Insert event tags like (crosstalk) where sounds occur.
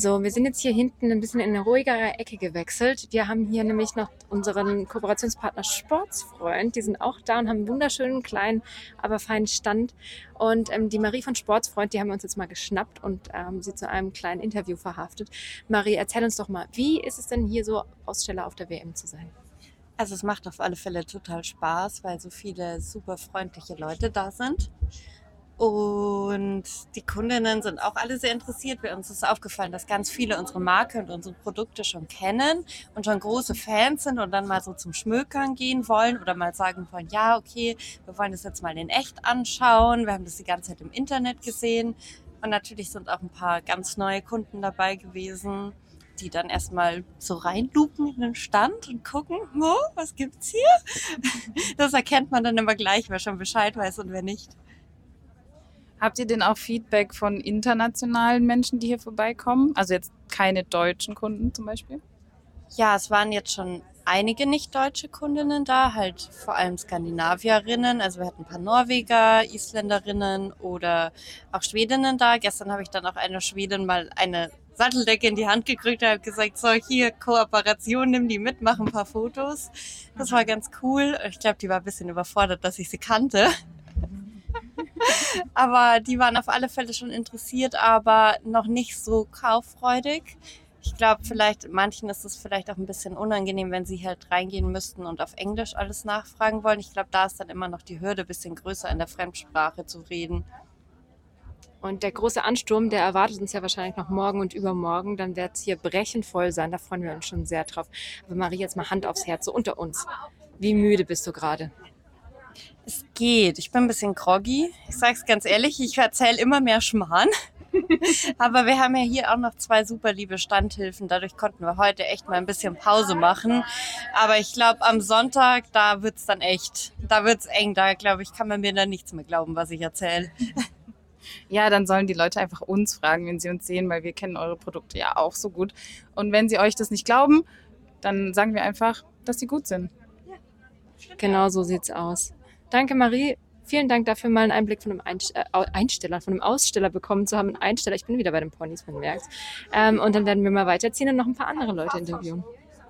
So, wir sind jetzt hier hinten ein bisschen in eine ruhigere Ecke gewechselt. Wir haben hier nämlich noch unseren Kooperationspartner Sportsfreund. Die sind auch da und haben einen wunderschönen, kleinen, aber feinen Stand. Und ähm, die Marie von Sportsfreund, die haben wir uns jetzt mal geschnappt und ähm, sie zu einem kleinen Interview verhaftet. Marie, erzähl uns doch mal, wie ist es denn hier so Aussteller auf der WM zu sein? Also es macht auf alle Fälle total Spaß, weil so viele super freundliche Leute da sind. Und die Kundinnen sind auch alle sehr interessiert. Bei uns ist aufgefallen, dass ganz viele unsere Marke und unsere Produkte schon kennen und schon große Fans sind und dann mal so zum Schmökern gehen wollen oder mal sagen wollen, ja, okay, wir wollen das jetzt mal in echt anschauen. Wir haben das die ganze Zeit im Internet gesehen. Und natürlich sind auch ein paar ganz neue Kunden dabei gewesen, die dann erstmal so reinlupen in den Stand und gucken, oh, was gibt's hier? (laughs) Das erkennt man dann immer gleich, wer schon Bescheid weiß und wer nicht. Habt ihr denn auch Feedback von internationalen Menschen, die hier vorbeikommen? Also jetzt keine deutschen Kunden zum Beispiel? Ja, es waren jetzt schon einige nicht-deutsche Kundinnen da, halt vor allem Skandinavierinnen. Also wir hatten ein paar Norweger, Isländerinnen oder auch Schwedinnen da. Gestern habe ich dann auch einer Schwedin mal eine Satteldecke in die Hand gekriegt und habe gesagt, so hier Kooperation, nimm die mit, mach ein paar Fotos. Das war ganz cool. Ich glaube, die war ein bisschen überfordert, dass ich sie kannte. Aber die waren auf alle Fälle schon interessiert, aber noch nicht so kauffreudig. Ich glaube, vielleicht manchen ist es vielleicht auch ein bisschen unangenehm, wenn sie halt reingehen müssten und auf Englisch alles nachfragen wollen. Ich glaube, da ist dann immer noch die Hürde ein bisschen größer, in der Fremdsprache zu reden. Und der große Ansturm, der erwartet uns ja wahrscheinlich noch morgen und übermorgen. Dann wird es hier brechend voll sein. Da freuen wir uns schon sehr drauf. Aber Marie, jetzt mal Hand aufs Herz, so unter uns. Wie müde bist du gerade? Es geht. Ich bin ein bisschen groggy. Ich sag's ganz ehrlich, ich erzähle immer mehr Schmarrn. (laughs) Aber wir haben ja hier auch noch zwei super liebe Standhilfen. Dadurch konnten wir heute echt mal ein bisschen Pause machen. Aber ich glaube, am Sonntag, da wird's dann echt, da wird's eng. Da glaube ich, kann man mir dann nichts mehr glauben, was ich erzähle. (laughs) Ja, dann sollen die Leute einfach uns fragen, wenn sie uns sehen, weil wir kennen eure Produkte ja auch so gut. Und wenn sie euch das nicht glauben, dann sagen wir einfach, dass sie gut sind. Genau so sieht's aus. Danke, Marie. Vielen Dank dafür, mal einen Einblick von einem Einst äh, Einsteller, von einem Aussteller bekommen zu haben. Ein Einsteller, ich bin wieder bei den Ponys, man merkt. Ähm, und dann werden wir mal weiterziehen und noch ein paar andere Leute interviewen.